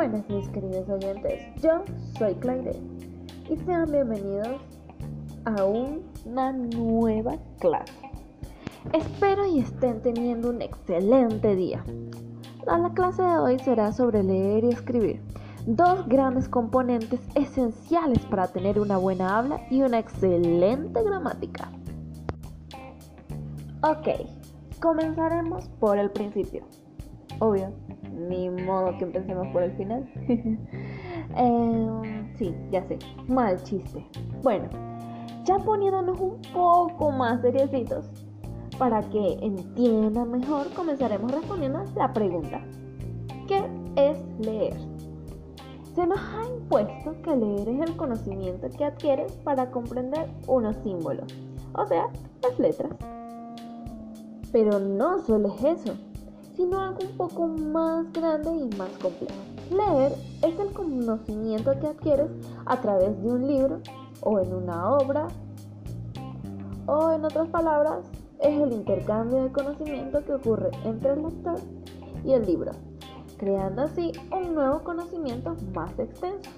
Buenas mis queridos oyentes, yo soy Claire y sean bienvenidos a una nueva clase. Espero y estén teniendo un excelente día. La clase de hoy será sobre leer y escribir, dos grandes componentes esenciales para tener una buena habla y una excelente gramática. Ok, comenzaremos por el principio. Obvio, ni modo que empecemos por el final. Em, sí, ya sé, mal chiste. Bueno, ya poniéndonos un poco más seriecitos, para que entiendan mejor, comenzaremos respondiendo la pregunta. ¿Qué es leer? Se nos ha impuesto que leer es el conocimiento que adquieres para comprender unos símbolos, o sea, las letras. Pero no solo es eso sino algo un poco más grande y más complejo. Leer es el conocimiento que adquieres a través de un libro o en una obra, o en otras palabras, es el intercambio de conocimiento que ocurre entre el lector y el libro, creando así un nuevo conocimiento más extenso.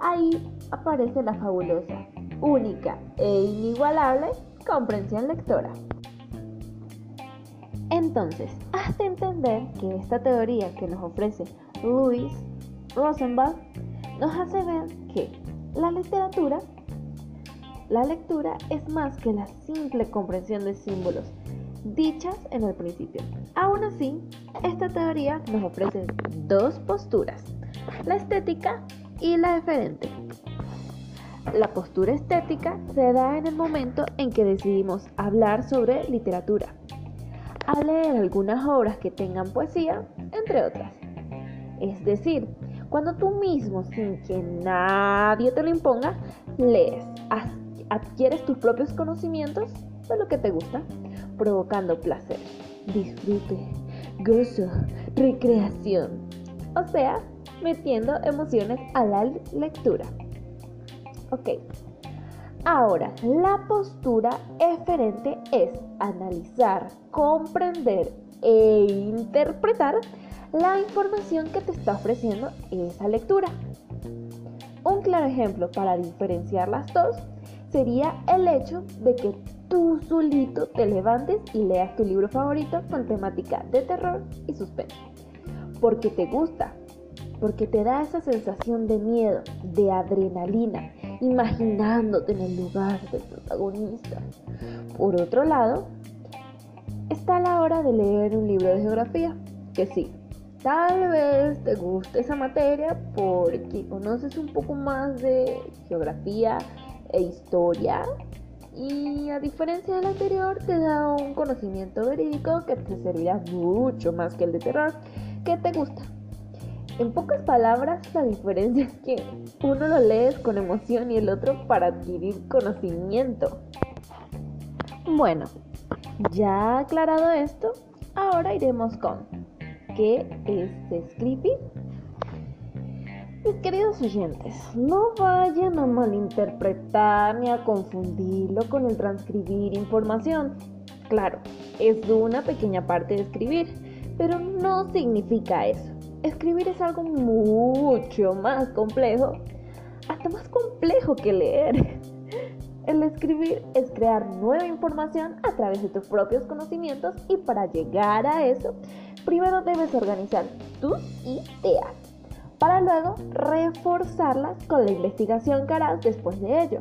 Ahí aparece la fabulosa, única e inigualable comprensión lectora. Entonces, hasta entender que esta teoría que nos ofrece Louis Rosenbach nos hace ver que la literatura, la lectura es más que la simple comprensión de símbolos dichas en el principio. Aún así, esta teoría nos ofrece dos posturas, la estética y la diferente. La postura estética se da en el momento en que decidimos hablar sobre literatura a leer algunas obras que tengan poesía, entre otras. Es decir, cuando tú mismo, sin que nadie te lo imponga, lees, adquieres tus propios conocimientos de lo que te gusta, provocando placer, disfrute, gozo, recreación, o sea, metiendo emociones a la lectura. Ok, Ahora, la postura eferente es analizar, comprender e interpretar la información que te está ofreciendo esa lectura. Un claro ejemplo para diferenciar las dos sería el hecho de que tú solito te levantes y leas tu libro favorito con temática de terror y suspense. Porque te gusta, porque te da esa sensación de miedo, de adrenalina, imaginándote en el lugar del protagonista. Por otro lado, está la hora de leer un libro de geografía, que sí, tal vez te guste esa materia porque conoces un poco más de geografía e historia y a diferencia del anterior te da un conocimiento verídico que te servirá mucho más que el de terror que te gusta. En pocas palabras, la diferencia es que uno lo lees con emoción y el otro para adquirir conocimiento. Bueno, ya aclarado esto, ahora iremos con ¿qué es escribir? Mis queridos oyentes, no vayan a malinterpretar ni a confundirlo con el transcribir información. Claro, es una pequeña parte de escribir, pero no significa eso escribir es algo mucho más complejo, hasta más complejo que leer. El escribir es crear nueva información a través de tus propios conocimientos y para llegar a eso, primero debes organizar tus ideas para luego reforzarlas con la investigación que harás después de ello.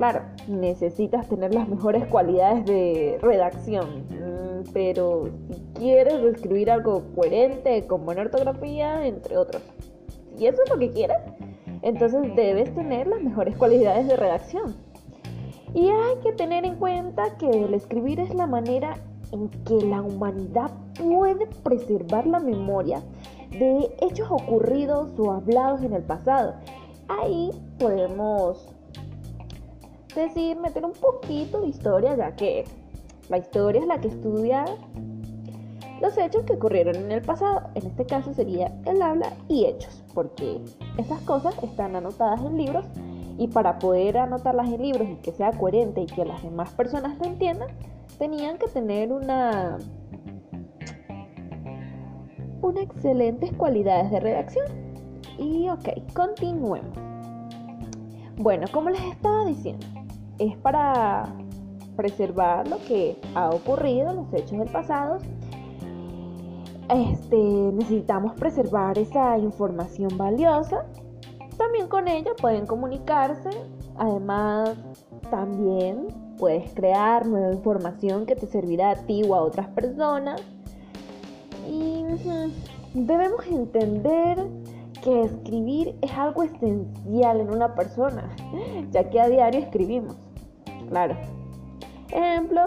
Claro, necesitas tener las mejores cualidades de redacción, mm, pero si quieres escribir algo coherente, con buena ortografía, entre otros, si eso es lo que quieres, entonces debes tener las mejores cualidades de redacción. Y hay que tener en cuenta que el escribir es la manera en que la humanidad puede preservar la memoria de hechos ocurridos o hablados en el pasado. Ahí podemos decir, meter un poquito de historia, ya que la historia es la que estudia los hechos que ocurrieron en el pasado. En este caso sería el habla y hechos, porque esas cosas están anotadas en libros y para poder anotarlas en libros y que sea coherente y que las demás personas lo entiendan, tenían que tener una unas excelentes cualidades de redacción. Y ok, continuemos. Bueno, como les estaba diciendo, es para preservar lo que ha ocurrido, los hechos del pasado. Este, necesitamos preservar esa información valiosa. También con ella pueden comunicarse. Además, también puedes crear nueva información que te servirá a ti o a otras personas. Y debemos entender que escribir es algo esencial en una persona, ya que a diario escribimos. Claro. Ejemplo,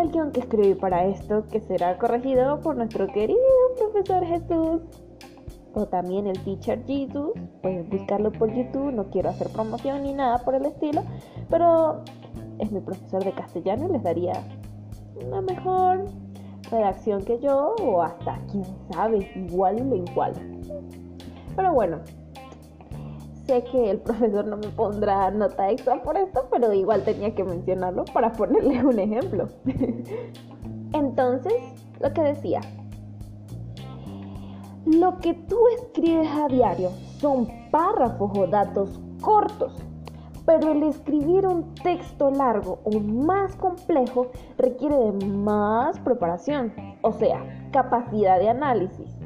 el guion que escribí para esto, que será corregido por nuestro querido profesor Jesús. O también el teacher Jesus. Pueden buscarlo por YouTube. No quiero hacer promoción ni nada por el estilo. Pero es mi profesor de castellano y les daría una mejor redacción que yo. O hasta, quién sabe, igual y lo igual. Pero bueno, sé que el profesor no me pondrá nota extra por esto, pero igual tenía que mencionarlo para ponerle un ejemplo. Entonces, lo que decía, lo que tú escribes a diario son párrafos o datos cortos, pero el escribir un texto largo o más complejo requiere de más preparación, o sea, capacidad de análisis.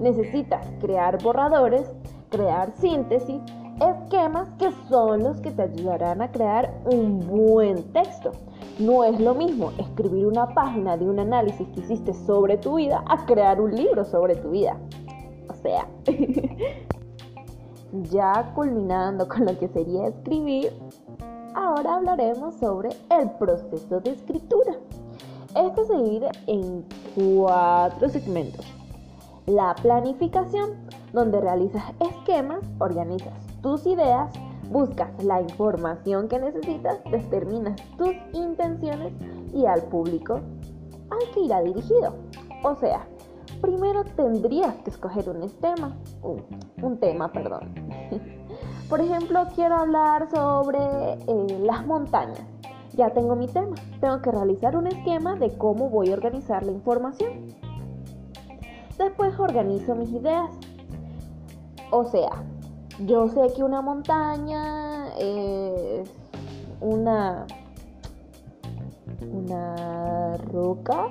Necesitas crear borradores, crear síntesis, esquemas que son los que te ayudarán a crear un buen texto. No es lo mismo escribir una página de un análisis que hiciste sobre tu vida a crear un libro sobre tu vida. O sea, ya culminando con lo que sería escribir, ahora hablaremos sobre el proceso de escritura. Este se divide en cuatro segmentos. La planificación, donde realizas esquemas, organizas tus ideas, buscas la información que necesitas, determinas tus intenciones y al público al que irá dirigido. O sea, primero tendrías que escoger un tema, un, tema, perdón. Por ejemplo, quiero hablar sobre eh, las montañas. Ya tengo mi tema. Tengo que realizar un esquema de cómo voy a organizar la información. Después organizo mis ideas. O sea, yo sé que una montaña es una, una roca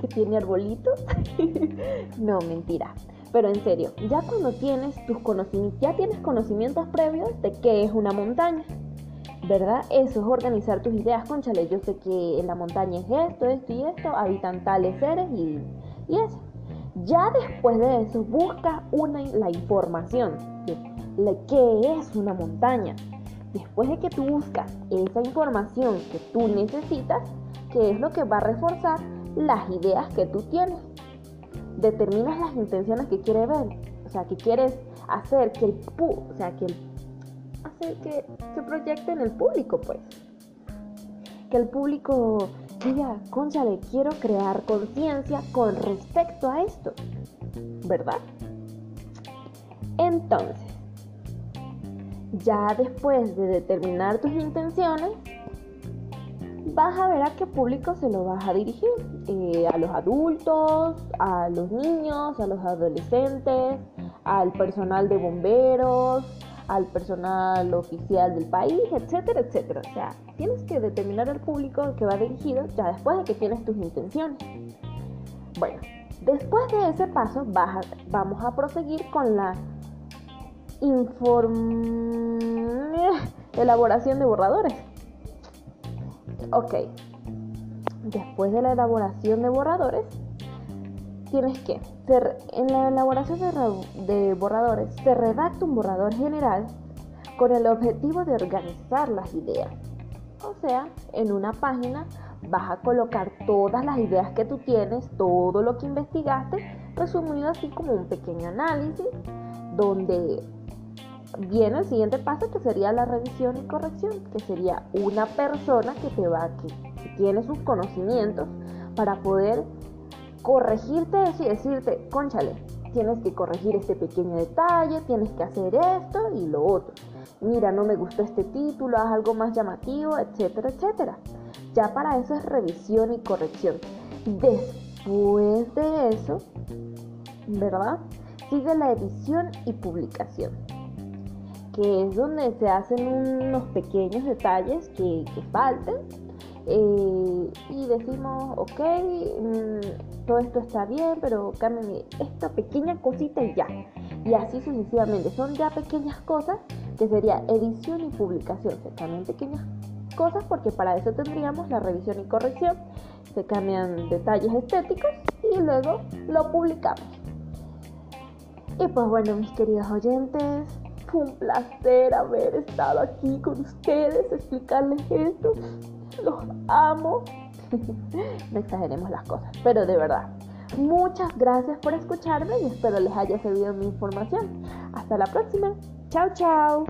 que tiene arbolitos. no, mentira. Pero en serio, ya cuando tienes tus conocimientos, ya tienes conocimientos previos de qué es una montaña. ¿Verdad? Eso es organizar tus ideas, conchale. Yo sé que en la montaña es esto, esto y esto, habitan tales seres y, y eso. Ya después de eso, busca una, la información qué es una montaña. Después de que tú buscas esa información que tú necesitas, ¿qué es lo que va a reforzar las ideas que tú tienes. Determinas las intenciones que quieres ver, o sea, que quieres hacer que el o sea, que el, hacer que se proyecte en el público, pues. Que el público diga, conchale, quiero crear conciencia con respecto a esto, ¿verdad? Entonces, ya después de determinar tus intenciones, vas a ver a qué público se lo vas a dirigir. Eh, a los adultos, a los niños, a los adolescentes, al personal de bomberos, al personal oficial del país, etcétera, etcétera. O sea, tienes que determinar el público que va dirigido ya después de que tienes tus intenciones. Bueno, después de ese paso vamos a proseguir con la elaboración de borradores. Ok, después de la elaboración de borradores, tienes que, en la elaboración de, borradores, se redacta un borrador general con el objetivo de organizar las ideas. O sea, en una página vas a colocar todas las ideas que tú tienes, todo lo que investigaste, resumido así como un pequeño análisis, donde viene el siguiente paso que sería la revisión y corrección, que sería una persona que te va, que, que tiene sus conocimientos para poder corregirte y decirte, conchale, tienes que corregir este pequeño detalle, tienes que hacer esto y lo otro. Mira, no me gustó este título, haz algo más llamativo, etcétera, etcétera. Ya para eso es revisión y corrección. Después de eso, ¿verdad? Sigue la edición y publicación, que es donde se hacen unos pequeños detalles que, falten eh, y decimos, ok, mm, todo esto está bien, pero cámbiame esta pequeña cosita y ya. Y así sucesivamente. Son ya pequeñas cosas que sería edición y publicación. Se cambian pequeñas cosas porque para eso tendríamos la revisión y corrección. Se cambian detalles estéticos y luego lo publicamos. Y pues bueno, mis queridos oyentes, fue un placer haber estado aquí con ustedes, explicarles esto. Los amo. no exageremos las cosas, pero de verdad. Muchas gracias por escucharme y espero les haya servido mi información. Hasta la próxima. Chao, chao.